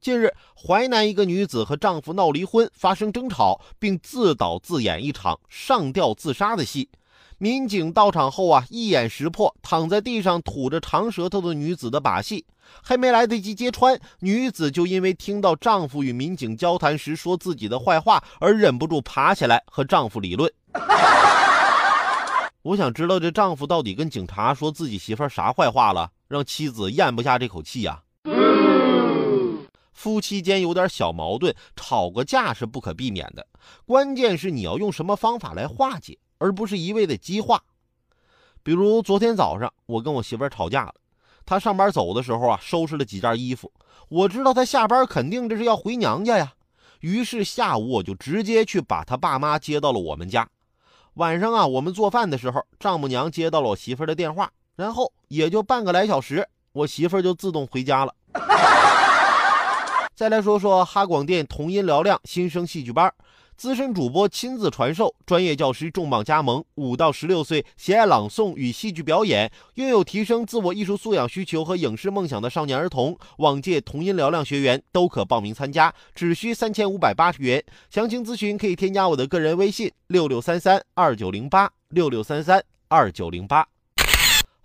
近日，淮南一个女子和丈夫闹离婚，发生争吵，并自导自演一场上吊自杀的戏。民警到场后啊，一眼识破躺在地上吐着长舌头的女子的把戏，还没来得及揭穿，女子就因为听到丈夫与民警交谈时说自己的坏话，而忍不住爬起来和丈夫理论。我想知道这丈夫到底跟警察说自己媳妇啥坏话了，让妻子咽不下这口气呀？夫妻间有点小矛盾，吵个架是不可避免的。关键是你要用什么方法来化解，而不是一味的激化。比如昨天早上，我跟我媳妇吵架了。她上班走的时候啊，收拾了几件衣服。我知道她下班肯定这是要回娘家呀。于是下午我就直接去把她爸妈接到了我们家。晚上啊，我们做饭的时候，丈母娘接到了我媳妇的电话，然后也就半个来小时，我媳妇就自动回家了。再来说说哈广电童音嘹亮新生戏剧班，资深主播亲自传授，专业教师重磅加盟。五到十六岁喜爱朗诵与戏剧表演，拥有提升自我艺术素养需求和影视梦想的少年儿童，往届童音嘹亮学员都可报名参加，只需三千五百八十元。详情咨询可以添加我的个人微信：六六三三二九零八六六三三二九零八。